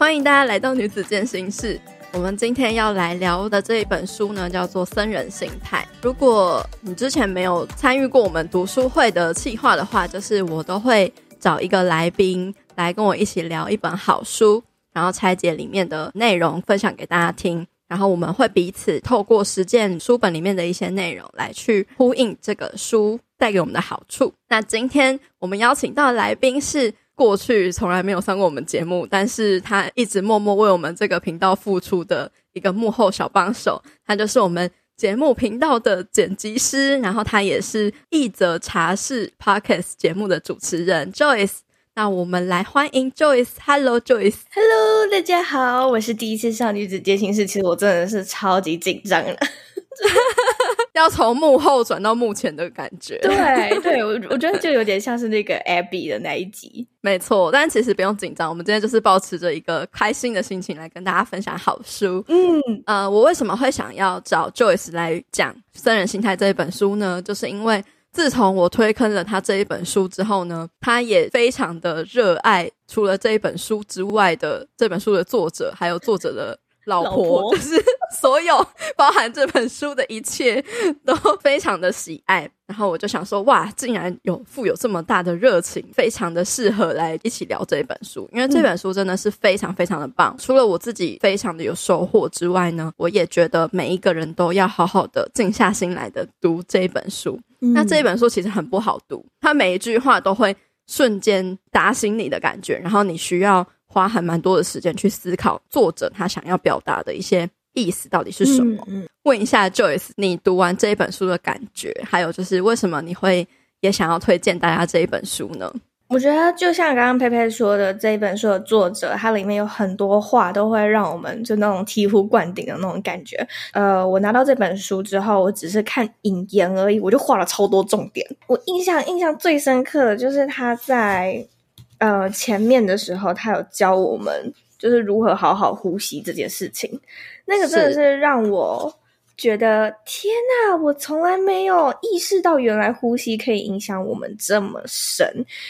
欢迎大家来到女子健心室。我们今天要来聊的这一本书呢，叫做《僧人心态》。如果你之前没有参与过我们读书会的企划的话，就是我都会找一个来宾来跟我一起聊一本好书，然后拆解里面的内容，分享给大家听。然后我们会彼此透过实践书本里面的一些内容，来去呼应这个书带给我们的好处。那今天我们邀请到的来宾是过去从来没有上过我们节目，但是他一直默默为我们这个频道付出的一个幕后小帮手，他就是我们节目频道的剪辑师，然后他也是一则茶室 Podcast 节目的主持人 Joyce。那我们来欢迎 Joyce。Hello，Joyce。Hello，大家好，我是第一次上女子健心室，其实我真的是超级紧张的，要从幕后转到幕前的感觉。对，对我我觉得就有点像是那个 Abby 的那一集。没错，但其实不用紧张，我们今天就是抱持着一个开心的心情来跟大家分享好书。嗯，呃，我为什么会想要找 Joyce 来讲《僧人心态》这一本书呢？就是因为。自从我推坑了他这一本书之后呢，他也非常的热爱除了这一本书之外的这本书的作者，还有作者的老婆，老婆就是 所有包含这本书的一切都 非常的喜爱。然后我就想说，哇，竟然有富有这么大的热情，非常的适合来一起聊这一本书，因为这本书真的是非常非常的棒。嗯、除了我自己非常的有收获之外呢，我也觉得每一个人都要好好的静下心来的读这一本书。嗯、那这一本书其实很不好读，它每一句话都会瞬间打醒你的感觉，然后你需要花还蛮多的时间去思考作者他想要表达的一些意思到底是什么。嗯嗯、问一下 Joyce，你读完这一本书的感觉，还有就是为什么你会也想要推荐大家这一本书呢？我觉得就像刚刚佩佩说的，这一本书的作者，它里面有很多话都会让我们就那种醍醐灌顶的那种感觉。呃，我拿到这本书之后，我只是看引言而已，我就画了超多重点。我印象印象最深刻的就是他在呃前面的时候，他有教我们就是如何好好呼吸这件事情，那个真的是让我。觉得天哪，我从来没有意识到原来呼吸可以影响我们这么深，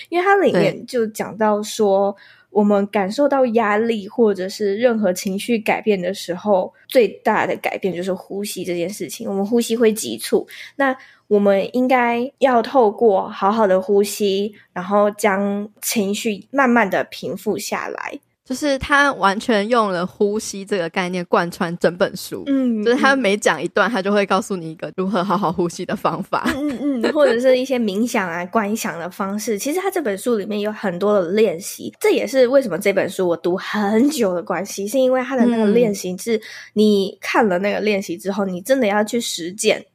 因为它里面就讲到说，我们感受到压力或者是任何情绪改变的时候，最大的改变就是呼吸这件事情。我们呼吸会急促，那我们应该要透过好好的呼吸，然后将情绪慢慢的平复下来。就是他完全用了呼吸这个概念贯穿整本书，嗯，就是他每讲一段，他就会告诉你一个如何好好呼吸的方法，嗯嗯，或者是一些冥想啊、观想的方式。其实他这本书里面有很多的练习，这也是为什么这本书我读很久的关系，是因为他的那个练习是，你看了那个练习之后，你真的要去实践，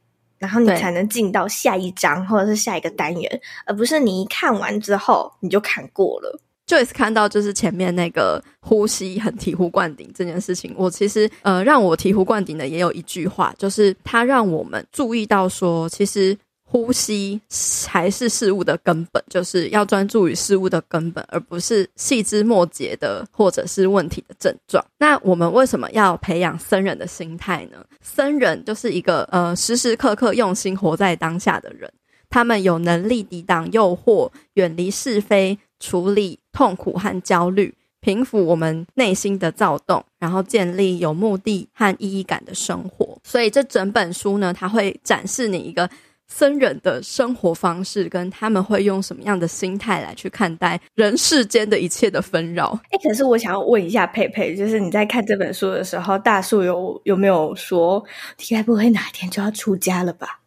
然后你才能进到下一章或者是下一个单元，而不是你一看完之后你就看过了。Joyce 看到就是前面那个呼吸很醍醐灌顶这件事情，我其实呃让我醍醐灌顶的也有一句话，就是他让我们注意到说，其实呼吸才是事物的根本，就是要专注于事物的根本，而不是细枝末节的或者是问题的症状。那我们为什么要培养僧人的心态呢？僧人就是一个呃时时刻刻用心活在当下的人，他们有能力抵挡诱惑，远离是非。处理痛苦和焦虑，平复我们内心的躁动，然后建立有目的和意义感的生活。所以这整本书呢，它会展示你一个僧人的生活方式，跟他们会用什么样的心态来去看待人世间的一切的纷扰。哎，可是我想要问一下佩佩，就是你在看这本书的时候，大树有有没有说，你该不会哪一天就要出家了吧？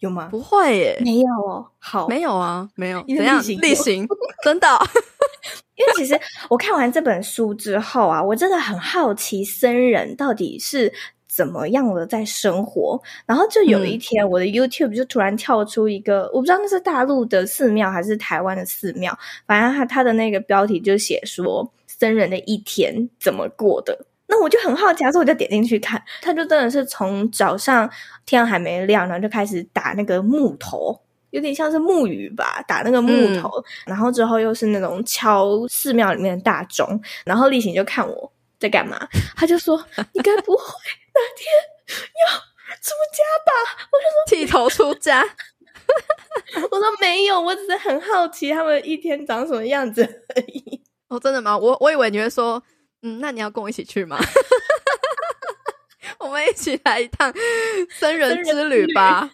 有吗？不会耶，没有哦。好，没有啊，没有。怎样？例行，真的。因为其实我看完这本书之后啊，我真的很好奇僧人到底是怎么样的在生活。然后就有一天，嗯、我的 YouTube 就突然跳出一个，我不知道那是大陆的寺庙还是台湾的寺庙，反正他他的那个标题就写说僧人的一天怎么过的。那我就很好奇，所以我就点进去看。他就真的是从早上天还没亮，然后就开始打那个木头，有点像是木鱼吧，打那个木头。嗯、然后之后又是那种敲寺庙里面的大钟。然后例行就看我在干嘛，他就说：“你该不会哪天要出家吧？”我就说：“剃头出家。”我说：“没有，我只是很好奇他们一天长什么样子而已。”哦，真的吗？我我以为你会说。嗯，那你要跟我一起去吗？我们一起来一趟僧人之旅吧。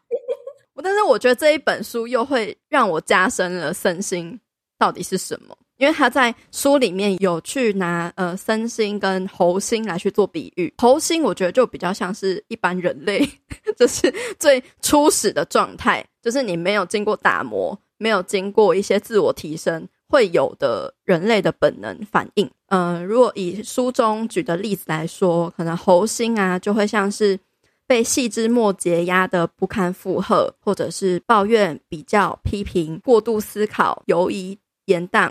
但是我觉得这一本书又会让我加深了身心到底是什么，因为他在书里面有去拿呃僧心跟猴心来去做比喻。猴心我觉得就比较像是一般人类，就是最初始的状态，就是你没有经过打磨，没有经过一些自我提升会有的人类的本能反应。呃，如果以书中举的例子来说，可能猴心啊就会像是。被细枝末节压得不堪负荷，或者是抱怨、比较、批评、过度思考、犹疑、延宕、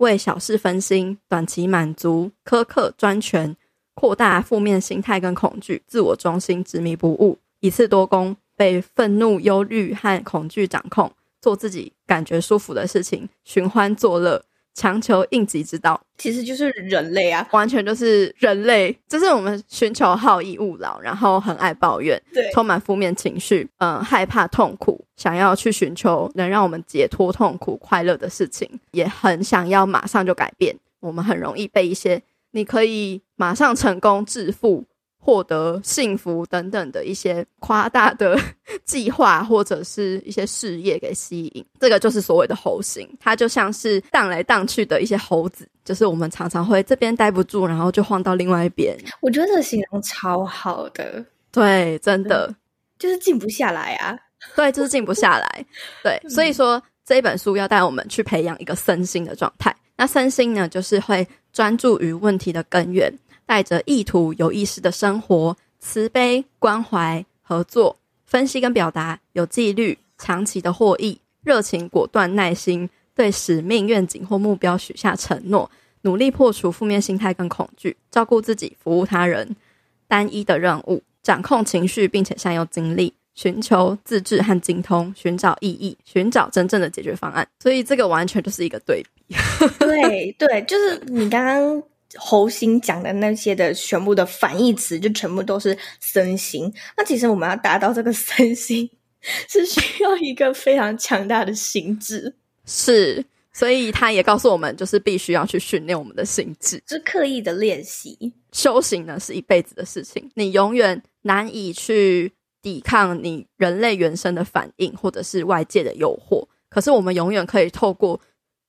为小事分心、短期满足、苛刻、专权、扩大负面心态跟恐惧、自我中心、执迷不悟、一次多功、被愤怒、忧虑和恐惧掌控、做自己感觉舒服的事情、寻欢作乐。强求应急之道，其实就是人类啊，完全就是人类，就是我们寻求好逸恶劳，然后很爱抱怨，对，充满负面情绪，嗯、呃，害怕痛苦，想要去寻求能让我们解脱痛苦、快乐的事情，也很想要马上就改变。我们很容易被一些你可以马上成功致富。获得幸福等等的一些夸大的 计划或者是一些事业给吸引，这个就是所谓的猴型，它就像是荡来荡去的一些猴子，就是我们常常会这边待不住，然后就晃到另外一边。我觉得这个形容超好的，对，真的。就是静不下来啊，对，就是静不下来，对，所以说这一本书要带我们去培养一个身心的状态。那身心呢，就是会专注于问题的根源。带着意图、有意识的生活，慈悲、关怀、合作、分析跟表达，有纪律、长期的获益、热情、果断、耐心，对使命、愿景或目标许下承诺，努力破除负面心态跟恐惧，照顾自己、服务他人，单一的任务，掌控情绪，并且善用精力，寻求自治和精通，寻找意义，寻找真正的解决方案。所以这个完全就是一个对比。对对，就是你刚刚。猴心讲的那些的全部的反义词，就全部都是身心。那其实我们要达到这个身心，是需要一个非常强大的心智。是，所以他也告诉我们，就是必须要去训练我们的心智，是刻意的练习。修行呢，是一辈子的事情，你永远难以去抵抗你人类原生的反应，或者是外界的诱惑。可是我们永远可以透过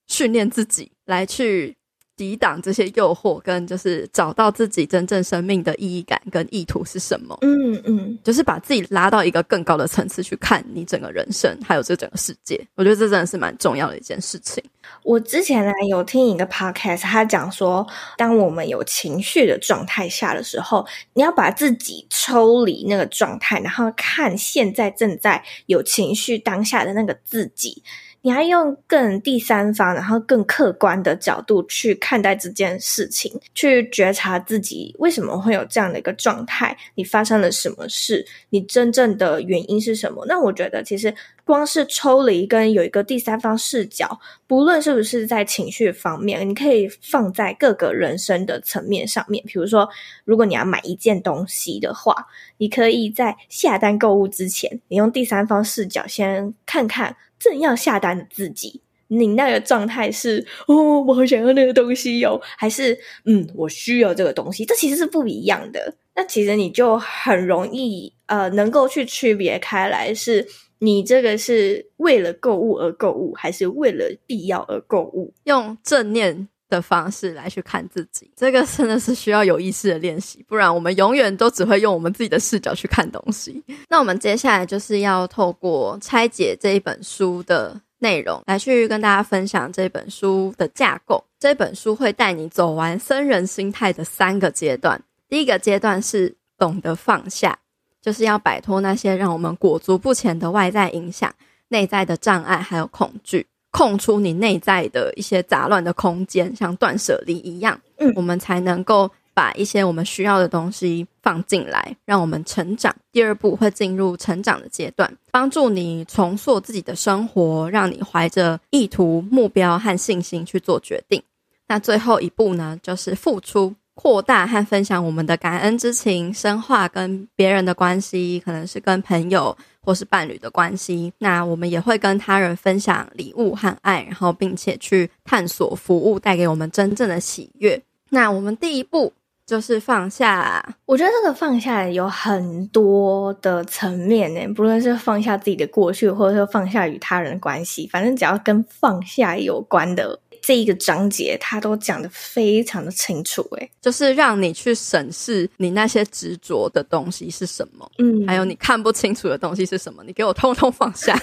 训练自己来去。抵挡这些诱惑，跟就是找到自己真正生命的意义感跟意图是什么？嗯嗯，就是把自己拉到一个更高的层次去看你整个人生，还有这整个世界。我觉得这真的是蛮重要的一件事情。我之前呢有听一个 podcast，他讲说，当我们有情绪的状态下的时候，你要把自己抽离那个状态，然后看现在正在有情绪当下的那个自己。你还用更第三方，然后更客观的角度去看待这件事情，去觉察自己为什么会有这样的一个状态，你发生了什么事，你真正的原因是什么？那我觉得其实光是抽离跟有一个第三方视角，不论是不是在情绪方面，你可以放在各个人生的层面上面。比如说，如果你要买一件东西的话，你可以在下单购物之前，你用第三方视角先看看。正要下单的自己，你那个状态是哦，我好想要那个东西哟，还是嗯，我需要这个东西？这其实是不一样的。那其实你就很容易呃，能够去区别开来，是你这个是为了购物而购物，还是为了必要而购物？用正念的方式来去看自己，这个真的是需要有意识的练习，不然我们永远都只会用我们自己的视角去看东西。那我们接下来就是要透过拆解这一本书的内容，来去跟大家分享这本书的架构。这本书会带你走完僧人心态的三个阶段。第一个阶段是懂得放下，就是要摆脱那些让我们裹足不前的外在影响、内在的障碍还有恐惧。空出你内在的一些杂乱的空间，像断舍离一样，嗯，我们才能够把一些我们需要的东西放进来，让我们成长。第二步会进入成长的阶段，帮助你重塑自己的生活，让你怀着意图、目标和信心去做决定。那最后一步呢，就是付出。扩大和分享我们的感恩之情，深化跟别人的关系，可能是跟朋友或是伴侣的关系。那我们也会跟他人分享礼物和爱，然后并且去探索服务带给我们真正的喜悦。那我们第一步就是放下。我觉得这个放下有很多的层面呢，不论是放下自己的过去，或者说放下与他人的关系，反正只要跟放下有关的。这一个章节，他都讲的非常的清楚，诶，就是让你去审视你那些执着的东西是什么，嗯，还有你看不清楚的东西是什么，你给我通通放下。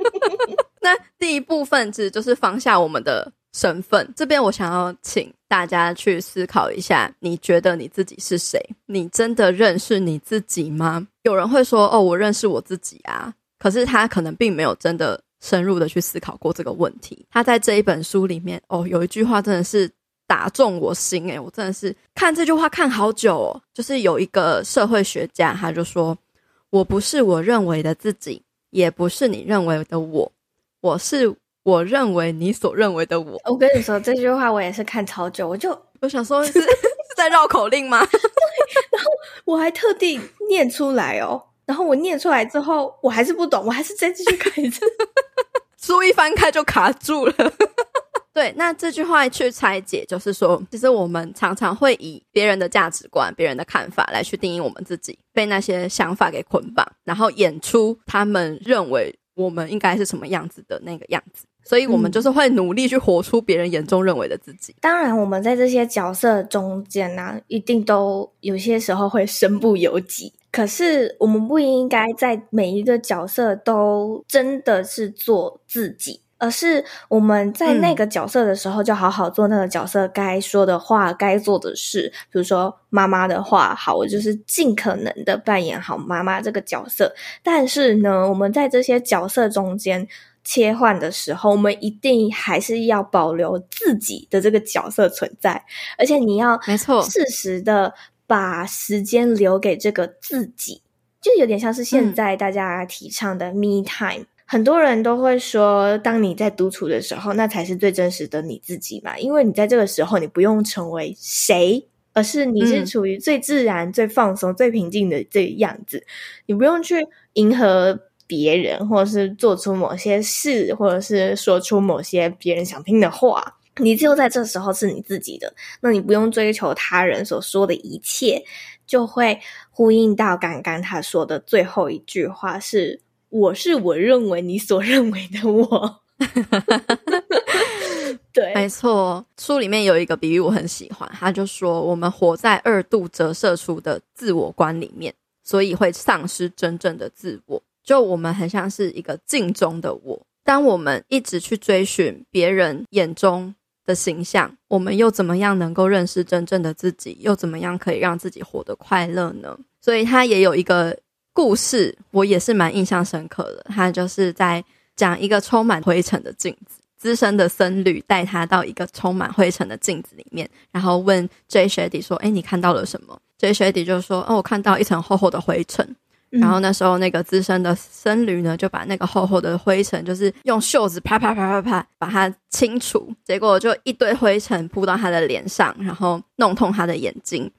那第一部分其实就是放下我们的身份。这边我想要请大家去思考一下，你觉得你自己是谁？你真的认识你自己吗？有人会说，哦，我认识我自己啊，可是他可能并没有真的。深入的去思考过这个问题，他在这一本书里面哦，有一句话真的是打中我心诶，我真的是看这句话看好久哦。就是有一个社会学家，他就说：“我不是我认为的自己，也不是你认为的我，我是我认为你所认为的我。”我跟你说这句话，我也是看超久，我就 我想说是，是在绕口令吗？对，然后我还特地念出来哦。然后我念出来之后，我还是不懂，我还是再继续看一次。书一翻开就卡住了。对，那这句话去拆解，就是说，其实我们常常会以别人的价值观、别人的看法来去定义我们自己，被那些想法给捆绑，然后演出他们认为我们应该是什么样子的那个样子。所以，我们就是会努力去活出别人眼中认为的自己。当然，我们在这些角色中间呢、啊，一定都有些时候会身不由己。可是，我们不应该在每一个角色都真的是做自己，而是我们在那个角色的时候，就好好做那个角色该说的话、该做的事。比如说妈妈的话，好，我就是尽可能的扮演好妈妈这个角色。但是呢，我们在这些角色中间切换的时候，我们一定还是要保留自己的这个角色存在，而且你要没错，适时的。把时间留给这个自己，就有点像是现在大家提倡的 me time。嗯。很多人都会说，当你在独处的时候，那才是最真实的你自己嘛。因为你在这个时候，你不用成为谁，而是你是处于最自然、嗯、最放松、最平静的这个样子。你不用去迎合别人，或者是做出某些事，或者是说出某些别人想听的话。你只有在这时候是你自己的，那你不用追求他人所说的一切，就会呼应到刚刚他说的最后一句话是：“我是我认为你所认为的我。”对，没错。书里面有一个比喻我很喜欢，他就说：“我们活在二度折射出的自我观里面，所以会丧失真正的自我。就我们很像是一个镜中的我，当我们一直去追寻别人眼中。”的形象，我们又怎么样能够认识真正的自己？又怎么样可以让自己活得快乐呢？所以他也有一个故事，我也是蛮印象深刻的。他就是在讲一个充满灰尘的镜子，资深的僧侣带他到一个充满灰尘的镜子里面，然后问 Jay Shady 说：“诶，你看到了什么？Jay Shady 就说：“哦，我看到一层厚厚的灰尘。”然后那时候，那个资深的僧侣呢，就把那个厚厚的灰尘，就是用袖子啪啪啪啪啪把它清除。结果就一堆灰尘扑到他的脸上，然后弄痛他的眼睛。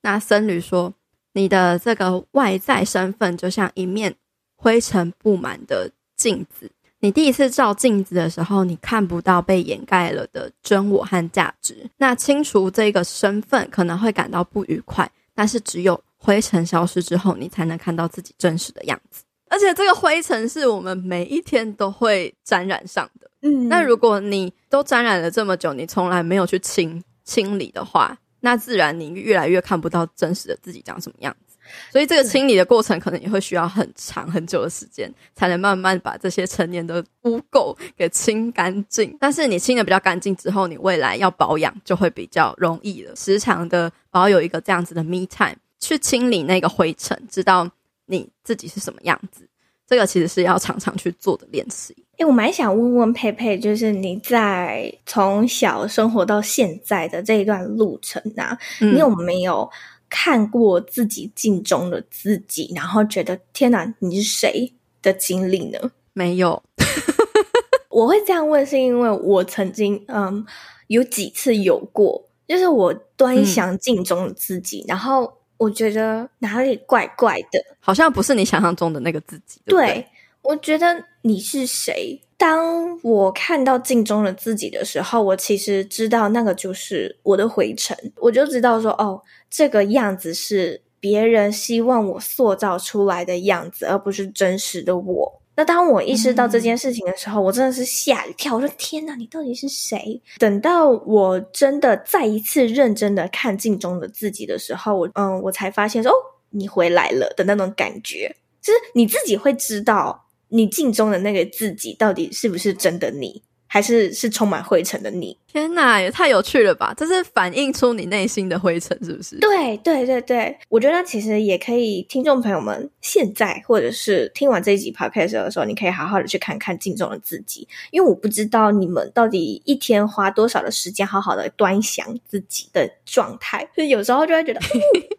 那僧侣说：“你的这个外在身份就像一面灰尘布满的镜子。你第一次照镜子的时候，你看不到被掩盖了的真我和价值。那清除这个身份可能会感到不愉快，但是只有。”灰尘消失之后，你才能看到自己真实的样子。而且，这个灰尘是我们每一天都会沾染上的。嗯，那如果你都沾染了这么久，你从来没有去清清理的话，那自然你越来越看不到真实的自己长什么样子。所以，这个清理的过程可能也会需要很长很久的时间，才能慢慢把这些陈年的污垢给清干净。但是，你清的比较干净之后，你未来要保养就会比较容易了。时常的保有一个这样子的 me time。去清理那个灰尘，知道你自己是什么样子，这个其实是要常常去做的练习。哎、欸，我蛮想问问佩佩，就是你在从小生活到现在的这一段路程啊，嗯、你有没有看过自己镜中的自己，然后觉得天哪，你是谁的经历呢？没有。我会这样问，是因为我曾经嗯有几次有过，就是我端详镜中的自己，嗯、然后。我觉得哪里怪怪的，好像不是你想象中的那个自己。对，对，我觉得你是谁？当我看到镜中的自己的时候，我其实知道那个就是我的回程，我就知道说，哦，这个样子是别人希望我塑造出来的样子，而不是真实的我。那当我意识到这件事情的时候，嗯、我真的是吓一跳，我说天哪，你到底是谁？等到我真的再一次认真的看镜中的自己的时候，我嗯，我才发现说，哦，你回来了的那种感觉，就是你自己会知道。你镜中的那个自己到底是不是真的你，还是是充满灰尘的你？天哪，也太有趣了吧！这是反映出你内心的灰尘，是不是？对对对对，我觉得其实也可以，听众朋友们现在或者是听完这一集 podcast 的时候，你可以好好的去看看镜中的自己，因为我不知道你们到底一天花多少的时间，好好的端详自己的状态，就有时候就会觉得。嗯，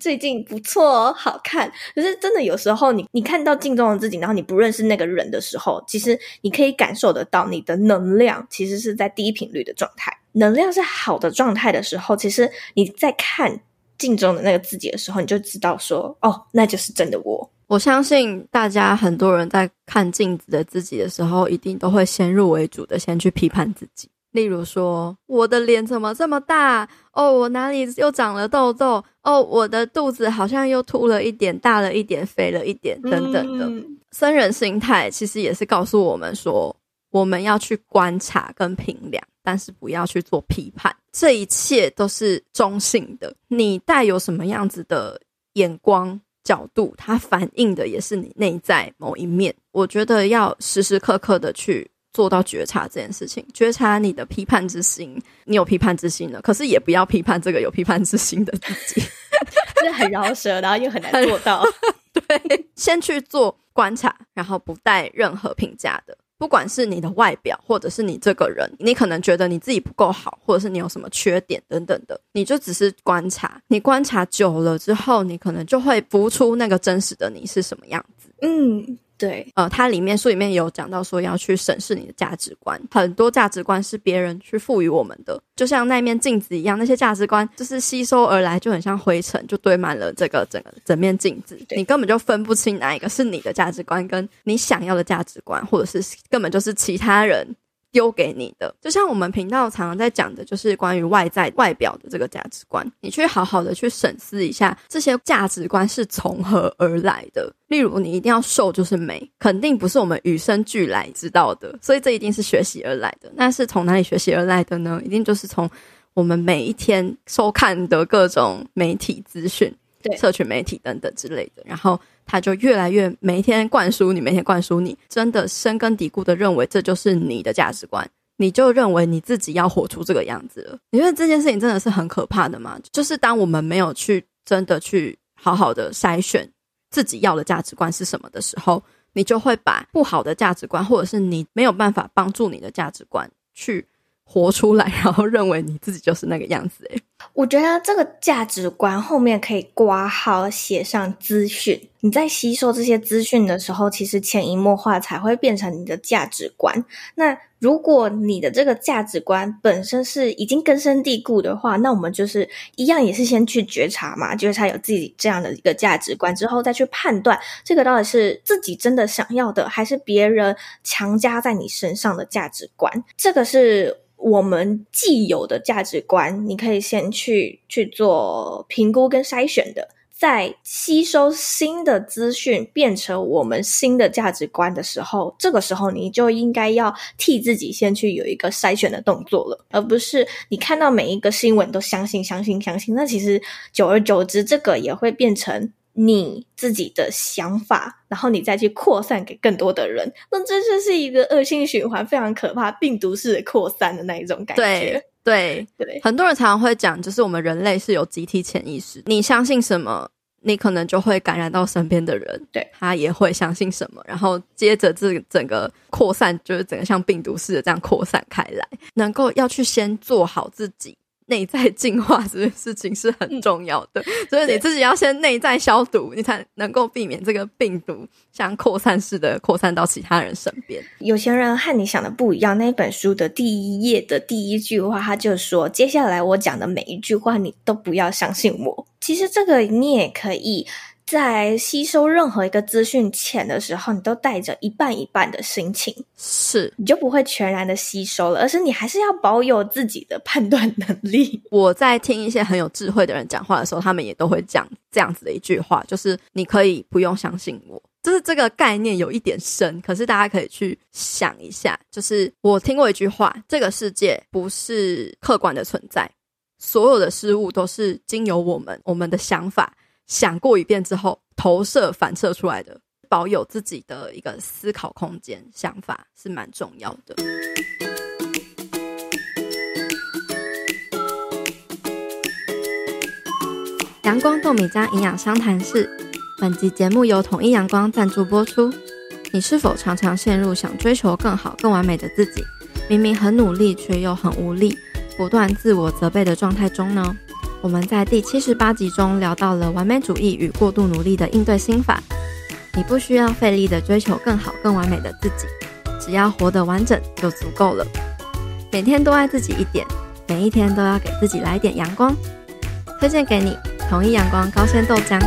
最近不错哦，好看。可是真的有时候你，你你看到镜中的自己，然后你不认识那个人的时候，其实你可以感受得到你的能量其实是在低频率的状态。能量是好的状态的时候，其实你在看镜中的那个自己的时候，你就知道说，哦，那就是真的我。我相信大家很多人在看镜子的自己的时候，一定都会先入为主的先去批判自己。例如说，我的脸怎么这么大？哦，我哪里又长了痘痘？哦，我的肚子好像又凸了一点，大了一点，肥了一点，等等的。嗯、僧人心态其实也是告诉我们说，我们要去观察跟评量，但是不要去做批判。这一切都是中性的。你带有什么样子的眼光角度，它反映的也是你内在某一面。我觉得要时时刻刻的去。做到觉察这件事情，觉察你的批判之心，你有批判之心了，可是也不要批判这个有批判之心的自己，是很饶舌，然后又很难做到。对，先去做观察，然后不带任何评价的，不管是你的外表，或者是你这个人，你可能觉得你自己不够好，或者是你有什么缺点等等的，你就只是观察，你观察久了之后，你可能就会浮出那个真实的你是什么样子。嗯。对，呃，它里面书里面有讲到说要去审视你的价值观，很多价值观是别人去赋予我们的，就像那面镜子一样，那些价值观就是吸收而来，就很像灰尘，就堆满了这个整个整面镜子，你根本就分不清哪一个是你的价值观，跟你想要的价值观，或者是根本就是其他人。丢给你的，就像我们频道常常在讲的，就是关于外在外表的这个价值观。你去好好的去审视一下，这些价值观是从何而来的。例如，你一定要瘦就是美，肯定不是我们与生俱来知道的，所以这一定是学习而来的。那是从哪里学习而来的呢？一定就是从我们每一天收看的各种媒体资讯，对，社群媒体等等之类的，然后。他就越来越每天灌输你，每天灌输你，真的深根蒂固的认为这就是你的价值观，你就认为你自己要活出这个样子了。你觉得这件事情真的是很可怕的吗？就是当我们没有去真的去好好的筛选自己要的价值观是什么的时候，你就会把不好的价值观，或者是你没有办法帮助你的价值观去活出来，然后认为你自己就是那个样子。诶，我觉得这个价值观后面可以挂号写上资讯。你在吸收这些资讯的时候，其实潜移默化才会变成你的价值观。那如果你的这个价值观本身是已经根深蒂固的话，那我们就是一样，也是先去觉察嘛，觉察有自己这样的一个价值观之后，再去判断这个到底是自己真的想要的，还是别人强加在你身上的价值观。这个是我们既有的价值观，你可以先去去做评估跟筛选的。在吸收新的资讯变成我们新的价值观的时候，这个时候你就应该要替自己先去有一个筛选的动作了，而不是你看到每一个新闻都相信、相信、相信。那其实久而久之，这个也会变成你自己的想法，然后你再去扩散给更多的人。那这就是一个恶性循环，非常可怕，病毒式的扩散的那一种感觉。对对，很多人常常会讲，就是我们人类是有集体潜意识。你相信什么，你可能就会感染到身边的人，对，他也会相信什么，然后接着这整个扩散，就是整个像病毒似的这样扩散开来。能够要去先做好自己。内在净化这件事情是很重要的，嗯、所以你自己要先内在消毒，你才能够避免这个病毒像扩散似的扩散到其他人身边。有钱人和你想的不一样。那本书的第一页的第一句话，他就说：“接下来我讲的每一句话，你都不要相信我。”其实这个你也可以。在吸收任何一个资讯前的时候，你都带着一半一半的心情，是你就不会全然的吸收了，而是你还是要保有自己的判断能力。我在听一些很有智慧的人讲话的时候，他们也都会讲这样子的一句话，就是你可以不用相信我。就是这个概念有一点深，可是大家可以去想一下。就是我听过一句话：这个世界不是客观的存在，所有的事物都是经由我们我们的想法想过一遍之后投射反射出来的。保有自己的一个思考空间，想法是蛮重要的。阳光豆米浆营养商谈室。本集节目由统一阳光赞助播出。你是否常常陷入想追求更好、更完美的自己，明明很努力却又很无力，不断自我责备的状态中呢？我们在第七十八集中聊到了完美主义与过度努力的应对心法。你不需要费力的追求更好、更完美的自己，只要活得完整就足够了。每天多爱自己一点，每一天都要给自己来点阳光。推荐给你统一阳光高纤豆浆。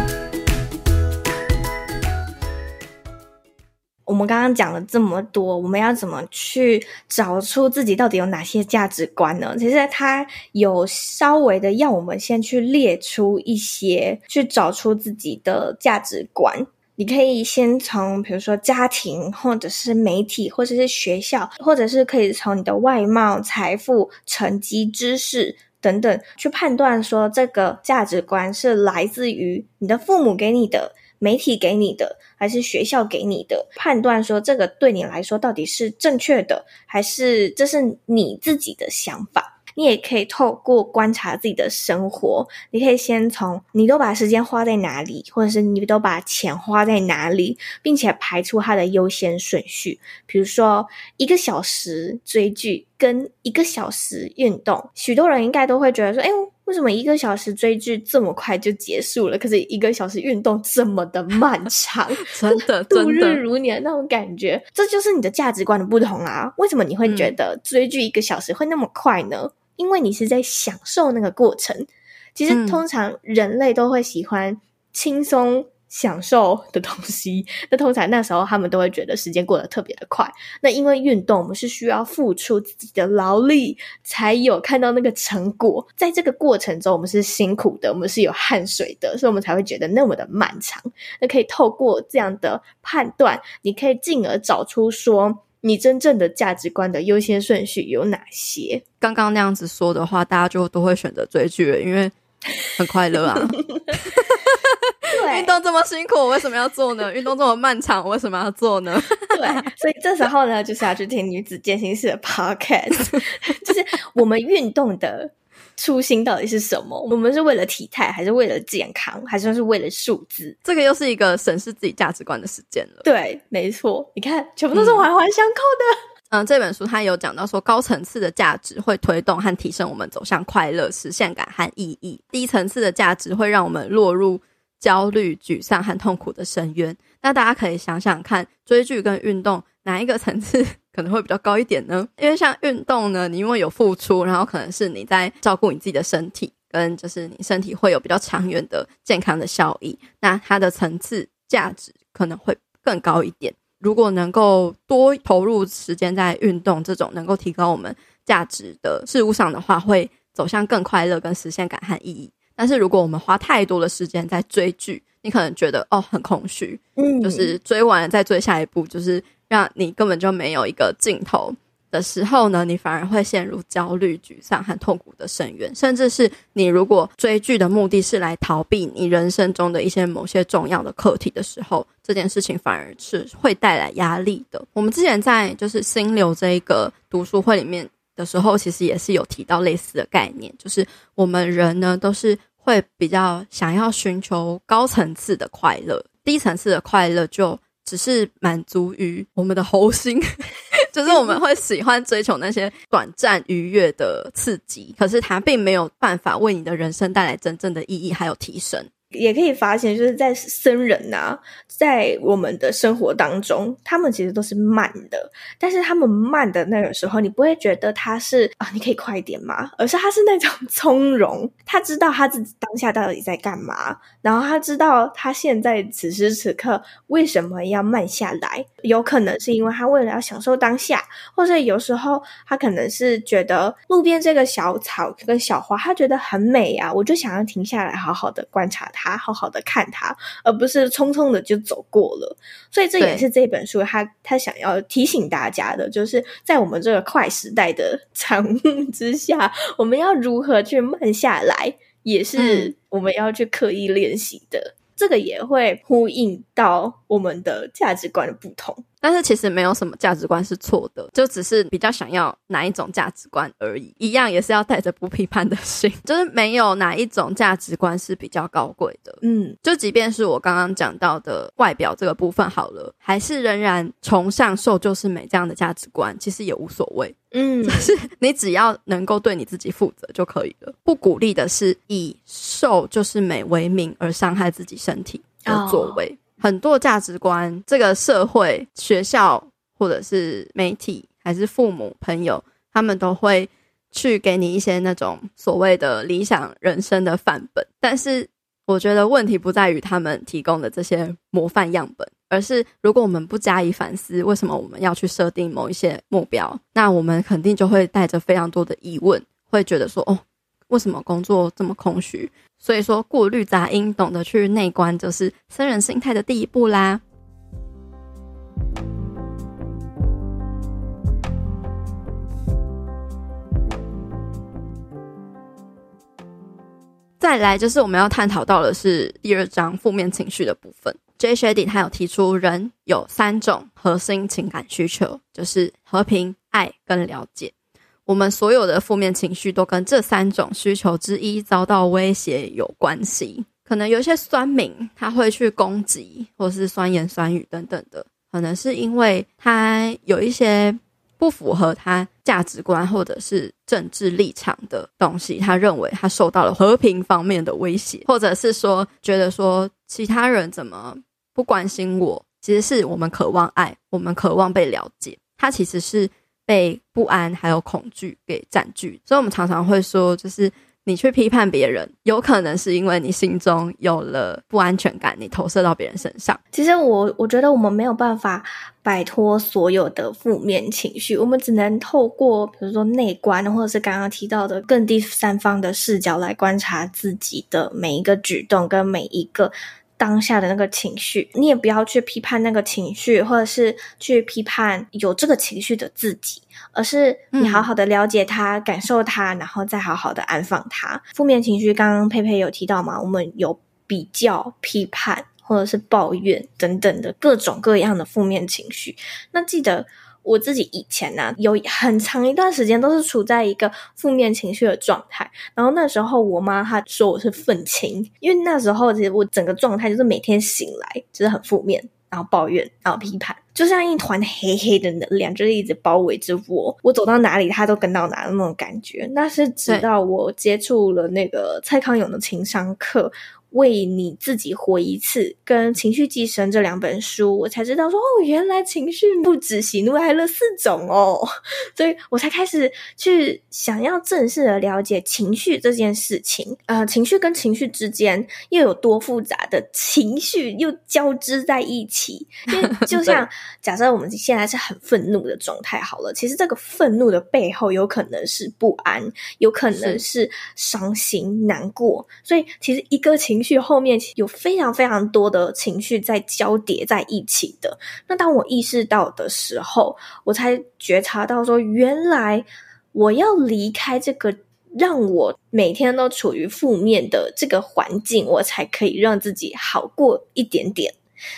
我们刚刚讲了这么多，我们要怎么去找出自己到底有哪些价值观呢？其实它有稍微的要我们先去列出一些，去找出自己的价值观。你可以先从比如说家庭，或者是媒体，或者是学校，或者是可以从你的外貌、财富、成绩、知识等等去判断，说这个价值观是来自于你的父母给你的。媒体给你的，还是学校给你的？判断说这个对你来说到底是正确的，还是这是你自己的想法？你也可以透过观察自己的生活，你可以先从你都把时间花在哪里，或者是你都把钱花在哪里，并且排出它的优先顺序。比如说，一个小时追剧跟一个小时运动，许多人应该都会觉得说：“哎，为什么一个小时追剧这么快就结束了？可是一个小时运动这么的漫长，真的，度日如年那种感觉，这就是你的价值观的不同啊！为什么你会觉得追剧一个小时会那么快呢？”因为你是在享受那个过程，其实通常人类都会喜欢轻松享受的东西。那通常那时候他们都会觉得时间过得特别的快。那因为运动，我们是需要付出自己的劳力，才有看到那个成果。在这个过程中，我们是辛苦的，我们是有汗水的，所以我们才会觉得那么的漫长。那可以透过这样的判断，你可以进而找出说。你真正的价值观的优先顺序有哪些？刚刚那样子说的话，大家就都会选择追剧了，因为很快乐啊。运动这么辛苦，我为什么要做呢？运动这么漫长，我为什么要做呢？对，所以这时候呢，就是要去听女子健心室的 podcast，就是我们运动的。初心到底是什么？我们是为了体态，还是为了健康，还是是为了数字？这个又是一个审视自己价值观的时间了。对，没错。你看，全部都是环环相扣的。嗯，嗯，这本书它有讲到说，高层次的价值会推动和提升我们走向快乐、实现感和意义；低层次的价值会让我们落入焦虑、沮丧和痛苦的深渊。那大家可以想想看，追剧跟运动哪一个层次？可能会比较高一点呢，因为像运动呢，你因为有付出，然后可能是你在照顾你自己的身体，跟就是你身体会有比较长远的健康的效益，那它的层次价值可能会更高一点。如果能够多投入时间在运动这种能够提高我们价值的事物上的话，会走向更快乐、跟实现感和意义。但是如果我们花太多的时间在追剧，你可能觉得哦很空虚，嗯，就是追完了再追下一部，就是。让你根本就没有一个尽头的时候呢，你反而会陷入焦虑、沮丧和痛苦的深渊。甚至是你如果追剧的目的是来逃避你人生中的一些某些重要的课题的时候，这件事情反而是会带来压力的。我们之前在就是心流这一个读书会里面的时候，其实也是有提到类似的概念，就是我们人呢都是会比较想要寻求高层次的快乐，低层次的快乐就。只是满足于我们的猴心，就是我们会喜欢追求那些短暂愉悦的刺激，可是它并没有办法为你的人生带来真正的意义还有提升。也可以发现，就是在僧人呐、在我们的生活当中，他们其实都是慢的。但是他们慢的那个时候，你不会觉得他是啊，你可以快一点吗？而是他是那种 从容，他知道他自己当下到底在干嘛，然后他知道他现在此时此刻为什么要慢下来。有可能是因为他为了要享受当下，或者有时候他可能是觉得路边这个小草跟小花，他觉得很美啊，我就想要停下来好好的观察它。他好好的看他，而不是匆匆的就走过了。所以这也是这本书他他想要提醒大家的，就是在我们这个快时代的产物之下，我们要如何去慢下来，也是我们要去刻意练习的。嗯。这个也会呼应到我们的价值观的不同。但是其实没有什么价值观是错的，就只是比较想要哪一种价值观而已。一样也是要带着不批判的心，就是没有哪一种价值观是比较高贵的。嗯，就即便是我刚刚讲到的外表这个部分好了，还是仍然崇尚瘦就是美这样的价值观，其实也无所谓。嗯，就是你只要能够对你自己负责就可以了。不鼓励的是以瘦就是美为名而伤害自己身体的作为。Oh. 很多价值观，这个社会、学校，或者是媒体，还是父母、朋友，他们都会去给你一些那种所谓的理想人生的范本。但是，我觉得问题不在于他们提供的这些模范样本，而是如果我们不加以反思，为什么我们要去设定某一些目标？那我们肯定就会带着非常多的疑问，会觉得说：“哦，为什么工作这么空虚？”所以说，过滤杂音，懂得去内观，就是僧人心态的第一步啦。再来就是我们要探讨到的是第二章负面情绪的部分。J. Shetty 他有提出，人有三种核心情感需求，就是和平、爱跟了解。我们所有的负面情绪都跟这三种需求之一遭到威胁有关系。可能有些酸民他会去攻击，或是酸言酸语等等的，可能是因为他有一些不符合他价值观或者是政治立场的东西，他认为他受到了和平方面的威胁，或者是说觉得说其他人怎么不关心我？其实是我们渴望爱，我们渴望被了解。他其实是。被不安还有恐惧给占据，所以我们常常会说，就是你去批判别人，有可能是因为你心中有了不安全感，你投射到别人身上。其实我我觉得我们没有办法摆脱所有的负面情绪，我们只能透过比如说内观，或者是刚刚提到的更第三方的视角来观察自己的每一个举动跟每一个。当下的那个情绪，你也不要去批判那个情绪，或者是去批判有这个情绪的自己，而是你好好的了解它，嗯、感受它，然后再好好的安放它。负面情绪，刚刚佩佩有提到嘛，我们有比较、批判，或者是抱怨等等的各种各样的负面情绪。那记得。我自己以前呢、有很长一段时间都是处在一个负面情绪的状态。然后那时候我妈她说我是愤青，因为那时候其实我整个状态就是每天醒来就是很负面，然后抱怨，然后批判，就像一团黑黑的能量，就是一直包围着我。我走到哪里，她都跟到哪的那种感觉。那是直到我接触了那个蔡康永的情商课。为你自己活一次，跟《情绪寄生》这两本书，我才知道说哦，原来情绪不止喜怒哀乐四种哦，所以我才开始去想要正式的了解情绪这件事情。呃，情绪跟情绪之间又有多复杂的情绪又交织在一起？因为就像假设我们现在是很愤怒的状态好了，其实这个愤怒的背后有可能是不安，有可能是伤心难过，所以其实一个情去。后面有非常非常多的情绪在交叠在一起的。那当我意识到的时候，我才觉察到说，原来我要离开这个让我每天都处于负面的这个环境，我才可以让自己好过一点点。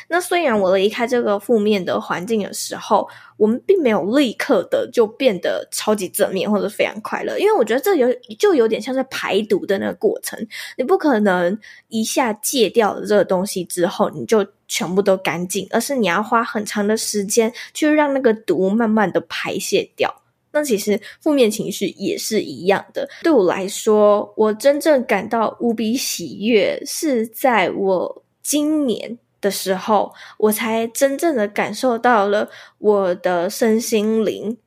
那虽然我离开这个负面的环境的时候，我们并没有立刻的就变得超级正面或者非常快乐，因为我觉得这有就有点像是排毒的那个过程，你不可能一下戒掉了这个东西之后你就全部都干净，而是你要花很长的时间去让那个毒慢慢的排泄掉。那其实负面情绪也是一样的。对我来说，我真正感到无比喜悦，是在我今年的时候，我才真正的感受到了我的身心灵。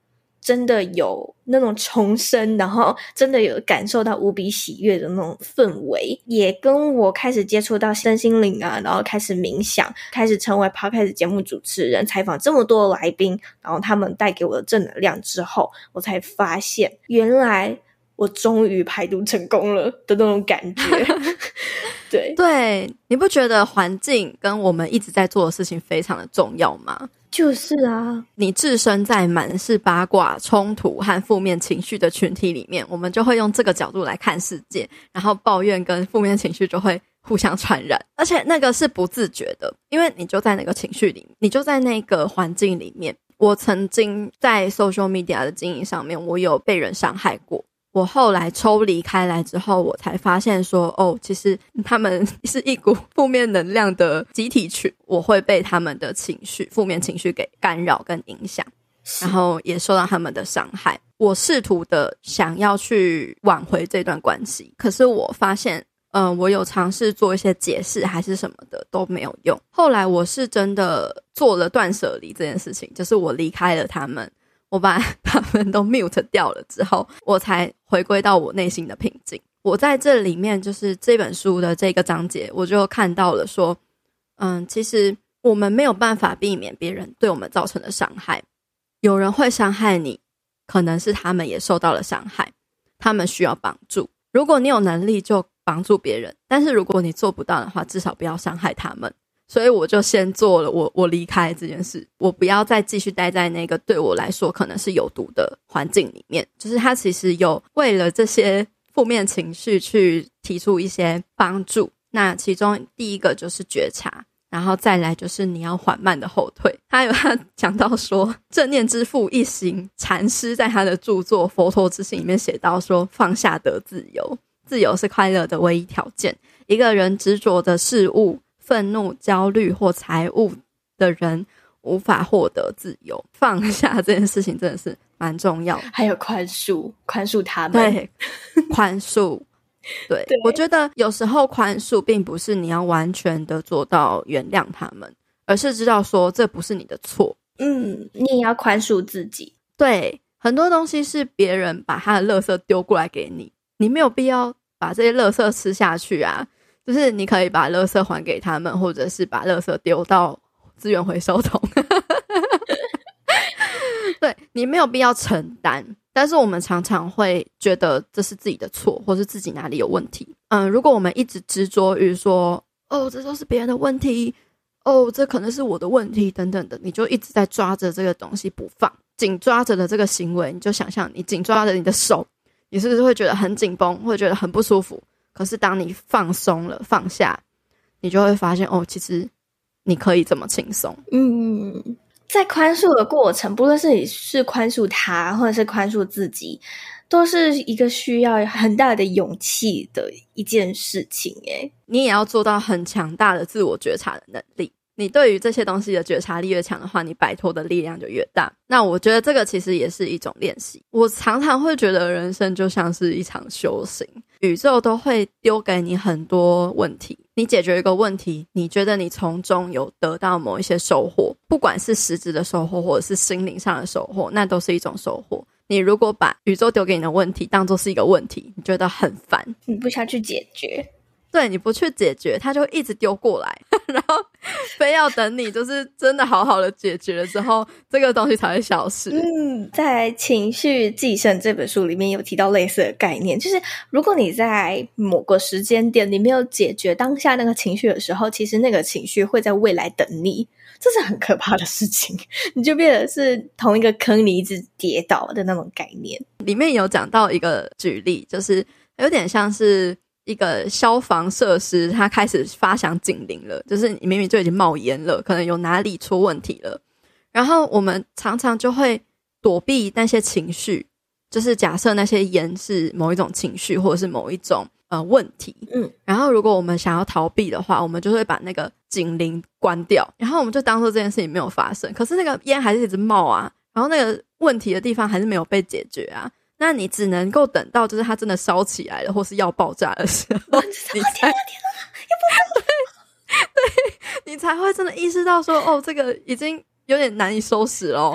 真的有那种重生，然后真的有感受到无比喜悦的那种氛围，也跟我开始接触到身心灵啊，然后开始冥想，开始成为 Podcast 节目主持人，采访这么多来宾，然后他们带给我的正能量之后，我才发现原来我终于排毒成功了的那种感觉。对对，你不觉得环境跟我们一直在做的事情非常的重要吗？就是啊，你置身在满是八卦、冲突和负面情绪的群体里面，我们就会用这个角度来看世界，然后抱怨跟负面情绪就会互相传染，而且那个是不自觉的，因为你就在那个情绪里，你就在那个环境里面。我曾经在 social media 的经营上面，我有被人伤害过。我后来抽离开来之后，我才发现说，哦，其实 他们 是一股负面能量的集体群，我会被他们的情绪、负面情绪给干扰跟影响，然后也受到他们的伤害。我试图的想要去挽回这段关系，可是我发现，嗯、呃，我有尝试做一些解释还是什么的都没有用。后来我是真的做了断舍离这件事情，就是我离开了他们。我把 他们都 mute 掉了之后，我才回归到我内心的平静。我在这里面，就是这本书的这个章节，我就看到了说，嗯，其实我们没有办法避免别人对我们造成的伤害。有人会伤害你，可能是他们也受到了伤害，他们需要帮助。如果你有能力，就帮助别人；但是如果你做不到的话，至少不要伤害他们。所以我就先做了我我离开这件事，我不要再继续待在那个对我来说可能是有毒的环境里面。就是他其实有为了这些负面情绪去提出一些帮助。那其中第一个就是觉察，然后再来就是你要缓慢的后退。他有他讲到说，正念之父一行禅师在他的著作《佛陀之心》里面写到说，放下得自由，自由是快乐的唯一条件。一个人执着的事物。愤怒、焦虑或财务的人无法获得自由。放下这件事情真的是蛮重要的。还有宽恕，宽恕他们。对，宽恕。对，对我觉得有时候宽恕并不是你要完全的做到原谅他们，而是知道说这不是你的错。嗯，你也要宽恕自己。对，很多东西是别人把他的垃圾丢过来给你，你没有必要把这些垃圾吃下去啊。就是你可以把垃圾还给他们，或者是把垃圾丢到资源回收桶。对，你没有必要承担，但是我们常常会觉得这是自己的错，或是自己哪里有问题。嗯，如果我们一直执着于说“哦，这都是别人的问题”，“哦，这可能是我的问题”等等的，你就一直在抓着这个东西不放，紧抓着的这个行为，你就想象你紧抓着你的手，你是不是会觉得很紧绷，会觉得很不舒服？可是，当你放松了、放下，你就会发现，哦，其实你可以这么轻松。嗯，在宽恕的过程，不论是你是宽恕他，或者是宽恕自己，都是一个需要很大的勇气的一件事情。诶，你也要做到很强大的自我觉察的能力。你对于这些东西的觉察力越强的话，你摆脱的力量就越大。那我觉得这个其实也是一种练习。我常常会觉得人生就像是一场修行，宇宙都会丢给你很多问题，你解决一个问题，你觉得你从中有得到某一些收获，不管是实质的收获或者是心灵上的收获，那都是一种收获。你如果把宇宙丢给你的问题当做是一个问题，你觉得很烦，你不想去解决。对，你不去解决，它就一直丢过来，然后非要等你就是真的好好的解决了之后，这个东西才会消失。嗯，在《情绪寄生》这本书里面有提到类似的概念，就是如果你在某个时间点你没有解决当下那个情绪的时候，其实那个情绪会在未来等你，这是很可怕的事情。你就变得是同一个坑里一直跌倒的那种概念。里面有讲到一个举例，就是有点像是。一个消防设施，它开始发响警铃了，就是你明明就已经冒烟了，可能有哪里出问题了。然后我们常常就会躲避那些情绪，就是假设那些烟是某一种情绪，或者是某一种呃问题。嗯，然后如果我们想要逃避的话，我们就会把那个警铃关掉，然后我们就当做这件事情没有发生。可是那个烟还是一直冒啊，然后那个问题的地方还是没有被解决啊。那你只能够等到就是它真的烧起来了，或是要爆炸的时候，你才对，对，你才会真的意识到说，哦，这个已经有点难以收拾了。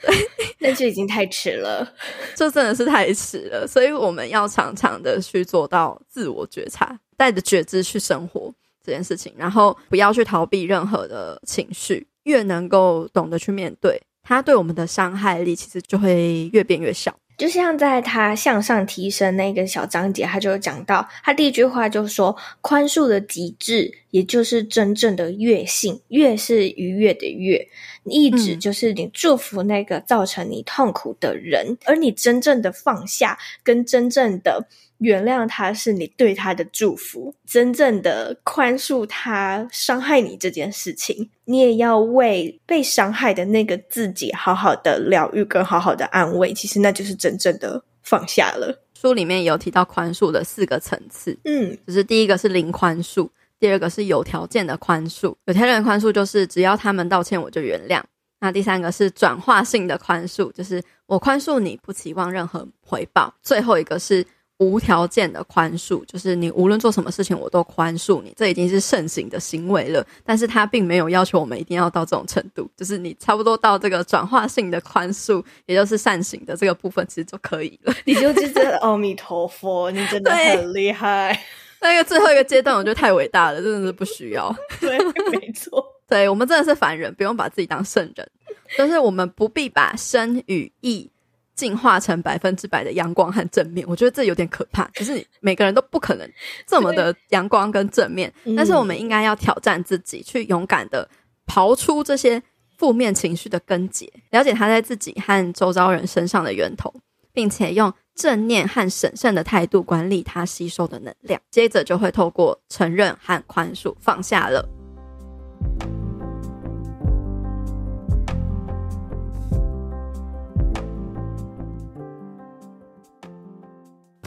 对，但是已经太迟了，这真的是太迟了。所以我们要常常的去做到自我觉察，带着觉知去生活这件事情，然后不要去逃避任何的情绪，越能够懂得去面对，它对我们的伤害力其实就会越变越小。就像在他向上提升那个小章节，他就讲到，他第一句话就说：“宽恕的极致，也就是真正的悦性。悦是愉悦的悦，意指就是你祝福那个造成你痛苦的人，嗯、而你真正的放下，跟真正的。”原谅他是你对他的祝福，真正的宽恕他伤害你这件事情，你也要为被伤害的那个自己好好的疗愈跟好好的安慰。其实那就是真正的放下了。书里面有提到宽恕的四个层次，嗯，就是第一个是零宽恕，第二个是有条件的宽恕，有条件的宽恕就是只要他们道歉我就原谅。那第三个是转化性的宽恕，就是我宽恕你不期望任何回报。最后一个是。无条件的宽恕，就是你无论做什么事情，我都宽恕你，这已经是圣行的行为了。但是他并没有要求我们一定要到这种程度，就是你差不多到这个转化性的宽恕，也就是善行的这个部分，其实就可以了。你就真的阿弥陀佛，你真的很厉害。那个最后一个阶段，我觉得太伟大了，真的是不需要。对，没错。对，我们真的是凡人，不用把自己当圣人，就是我们不必把身与意。进化成百分之百的阳光和正面，我觉得这有点可怕。就是你每个人都不可能这么的阳光跟正面，但是我们应该要挑战自己，去勇敢的刨出这些负面情绪的根结，了解它在自己和周遭人身上的源头，并且用正念和审慎的态度管理它吸收的能量。接着就会透过承认和宽恕放下了。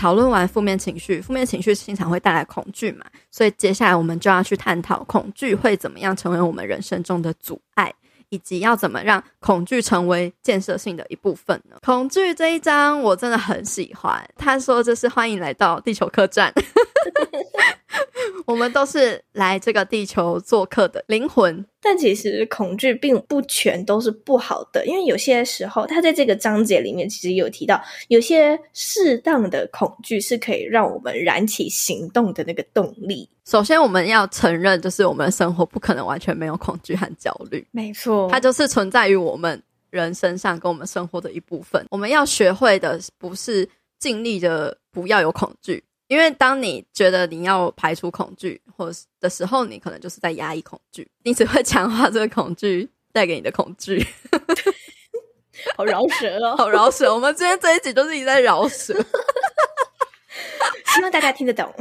讨论完负面情绪，负面情绪经常会带来恐惧嘛，所以接下来我们就要去探讨恐惧会怎么样成为我们人生中的阻碍，以及要怎么让恐惧成为建设性的一部分呢？恐惧这一章我真的很喜欢，他说这是欢迎来到地球客栈。我们都是来这个地球做客的灵魂，但其实恐惧并不全都是不好的，因为有些时候，他在这个章节里面其实有提到，有些适当的恐惧是可以让我们燃起行动的那个动力。首先，我们要承认，就是我们的生活不可能完全没有恐惧和焦虑，没错，它就是存在于我们人身上，跟我们生活的一部分。我们要学会的不是尽力的不要有恐惧。因为当你觉得你要排除恐惧或者的时候，你可能就是在压抑恐惧，你只会强化这个恐惧带给你的恐惧。好饶舌哦，好饶舌！我们今天这一集都是一直在饶舌，希望大家听得懂。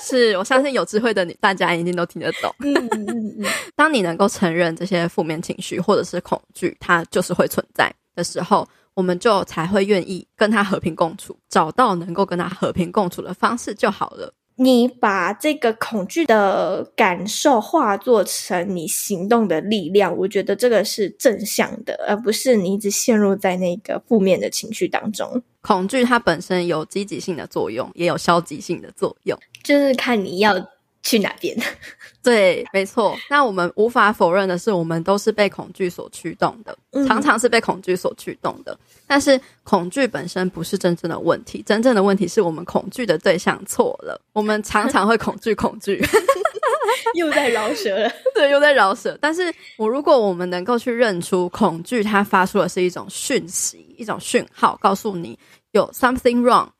是，我相信有智慧的你，大家一定都听得懂。嗯嗯嗯。当你能够承认这些负面情绪或者是恐惧，它就是会存在的时候。我们就才会愿意跟他和平共处，找到能够跟他和平共处的方式就好了。你把这个恐惧的感受化作成你行动的力量，我觉得这个是正向的，而不是你一直陷入在那个负面的情绪当中。恐惧它本身有积极性的作用，也有消极性的作用，就是看你要去哪边？对，没错。那我们无法否认的是，我们都是被恐惧所驱动的，常常是被恐惧所驱动的。但是，恐惧本身不是真正的问题，真正的问题是我们恐惧的对象错了。我们常常会恐惧，恐惧，又在饶舌了。对，又在饶舌。但是我如果我们能够去认出恐惧，它发出的是一种讯息，一种讯号，告诉你有 something wrong，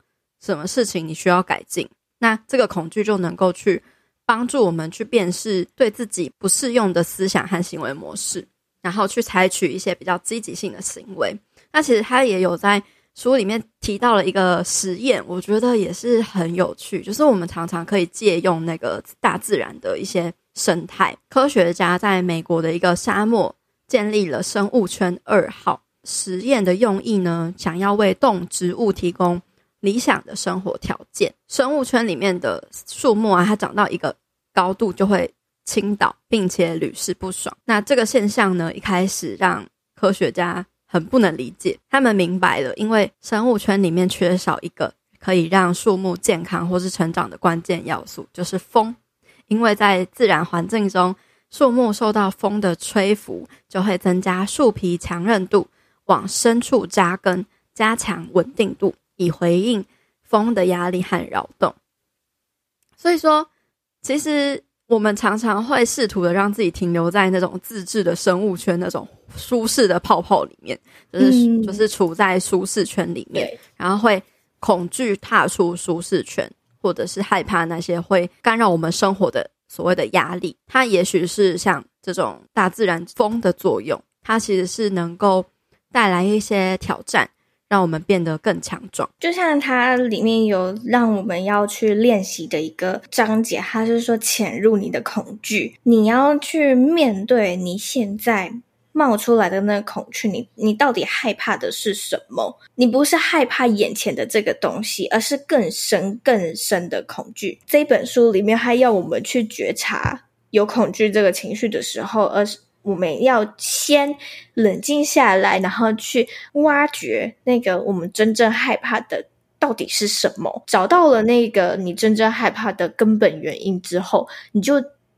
什么事情你需要改进，那这个恐惧就能够去。帮助我们去辨识对自己不适用的思想和行为模式，然后去采取一些比较积极性的行为。那其实他也有在书里面提到了一个实验，我觉得也是很有趣。就是我们常常可以借用那个大自然的一些生态。科学家在美国的一个沙漠建立了生物圈二号。实验的用意呢，想要为动植物提供。理想的生活条件，生物圈里面的树木啊，它长到一个高度就会倾倒，并且屡试不爽。那这个现象呢，一开始让科学家很不能理解。他们明白了，因为生物圈里面缺少一个可以让树木健康或是成长的关键要素，就是风。因为在自然环境中，树木受到风的吹拂，就会增加树皮强韧度，往深处扎根，加强稳定度，以回应风的压力和扰动。所以说，其实我们常常会试图的让自己停留在那种自制的生物圈，那种舒适的泡泡里面，就是、嗯、就是处在舒适圈里面，然后会恐惧踏出舒适圈，或者是害怕那些会干扰我们生活的所谓的压力。它也许是像这种大自然风的作用，它其实是能够带来一些挑战。让我们变得更强壮，就像它里面有让我们要去练习的一个章节，它是说潜入你的恐惧，你要去面对你现在冒出来的那个恐惧，你你到底害怕的是什么？你不是害怕眼前的这个东西，而是更深更深的恐惧。这本书里面还要我们去觉察有恐惧这个情绪的时候，而是。我们要先冷静下来，然后去挖掘那个我们真正害怕的到底是什么。找到了那个你真正害怕的根本原因之后，你就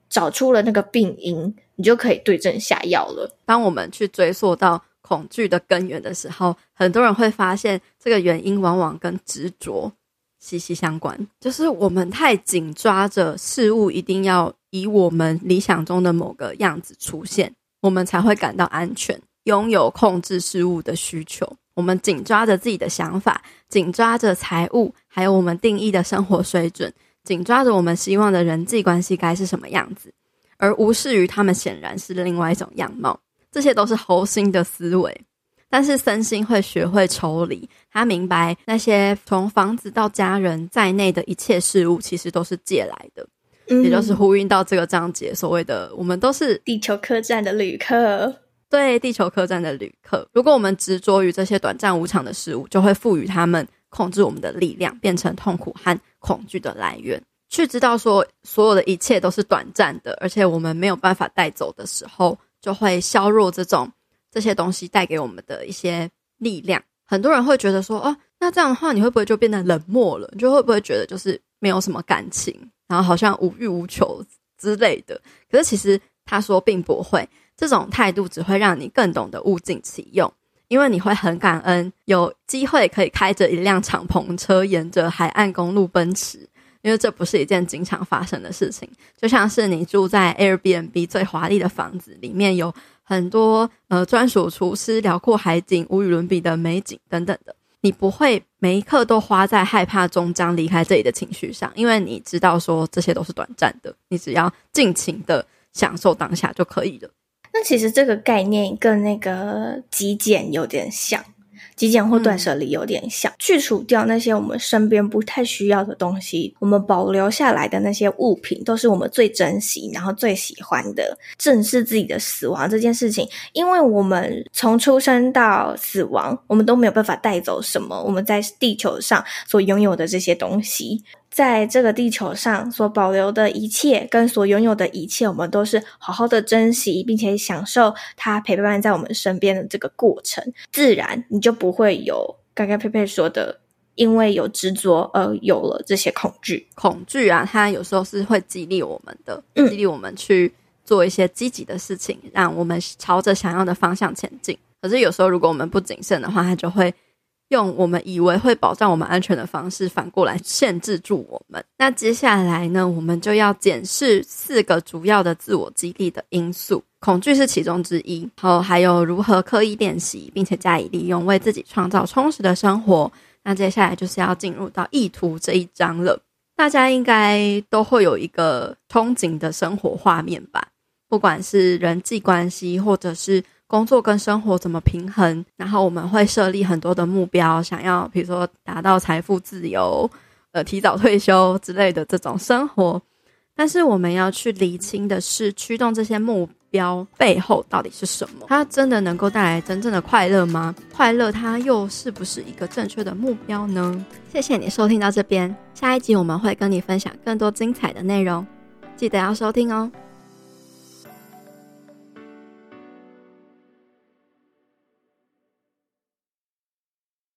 找出了那个病因，你就可以对症下药了。当我们去追溯到恐惧的根源的时候，很多人会发现这个原因往往跟执着息息相关，就是我们太紧抓着事物一定要。以我们理想中的某个样子出现，我们才会感到安全，拥有控制事物的需求。我们紧抓着自己的想法，紧抓着财务，还有我们定义的生活水准，紧抓着我们希望的人际关系该是什么样子，而无视于他们显然是另外一种样貌。这些都是猴心的思维。但是身心会学会抽离，他明白那些从房子到家人在内的一切事物，其实都是借来的。也就是呼应到这个章节所谓的“我们都是地球客栈的旅客”，对，地球客栈的旅客。如果我们执着于这些短暂无常的事物，就会赋予他们控制我们的力量，变成痛苦和恐惧的来源。去知道说所有的一切都是短暂的，而且我们没有办法带走的时候，就会削弱这种这些东西带给我们的一些力量。很多人会觉得说：“哦，那这样的话，你会不会就变得冷漠了？你就会不会觉得就是没有什么感情？”然后好像无欲无求之类的，可是其实他说并不会，这种态度只会让你更懂得物尽其用，因为你会很感恩有机会可以开着一辆敞篷车沿着海岸公路奔驰，因为这不是一件经常发生的事情。就像是你住在 Airbnb 最华丽的房子里面，有很多呃专属厨师、辽阔海景、无与伦比的美景等等的。你不会每一刻都花在害怕终将离开这里的情绪上，因为你知道说这些都是短暂的，你只要尽情的享受当下就可以了。那其实这个概念跟那个极简有点像。极简或断舍离有点像，嗯，去除掉那些我们身边不太需要的东西，我们保留下来的那些物品，都是我们最珍惜，然后最喜欢的。正视自己的死亡这件事情，因为我们从出生到死亡，我们都没有办法带走什么我们在地球上所拥有的这些东西。在这个地球上所保留的一切，跟所拥有的一切，我们都是好好的珍惜，并且享受它陪伴在我们身边的这个过程。自然，你就不会有刚刚佩佩说的，因为有执着而有了这些恐惧。恐惧啊，它有时候是会激励我们的，激励我们去做一些积极的事情，让我们朝着想要的方向前进。可是有时候，如果我们不谨慎的话，它就会。用我们以为会保障我们安全的方式，反过来限制住我们。那接下来呢，我们就要检视四个主要的自我激励的因素，恐惧是其中之一。好还有如何刻意练习，并且加以利用，为自己创造充实的生活。那接下来就是要进入到意图这一章了。大家应该都会有一个憧憬的生活画面吧？不管是人际关系，或者是。工作跟生活怎么平衡？然后我们会设立很多的目标，想要比如说达到财富自由、呃提早退休之类的这种生活。但是我们要去厘清的是，驱动这些目标背后到底是什么？它真的能够带来真正的快乐吗？快乐它又是不是一个正确的目标呢？谢谢你收听到这边，下一集我们会跟你分享更多精彩的内容，记得要收听哦。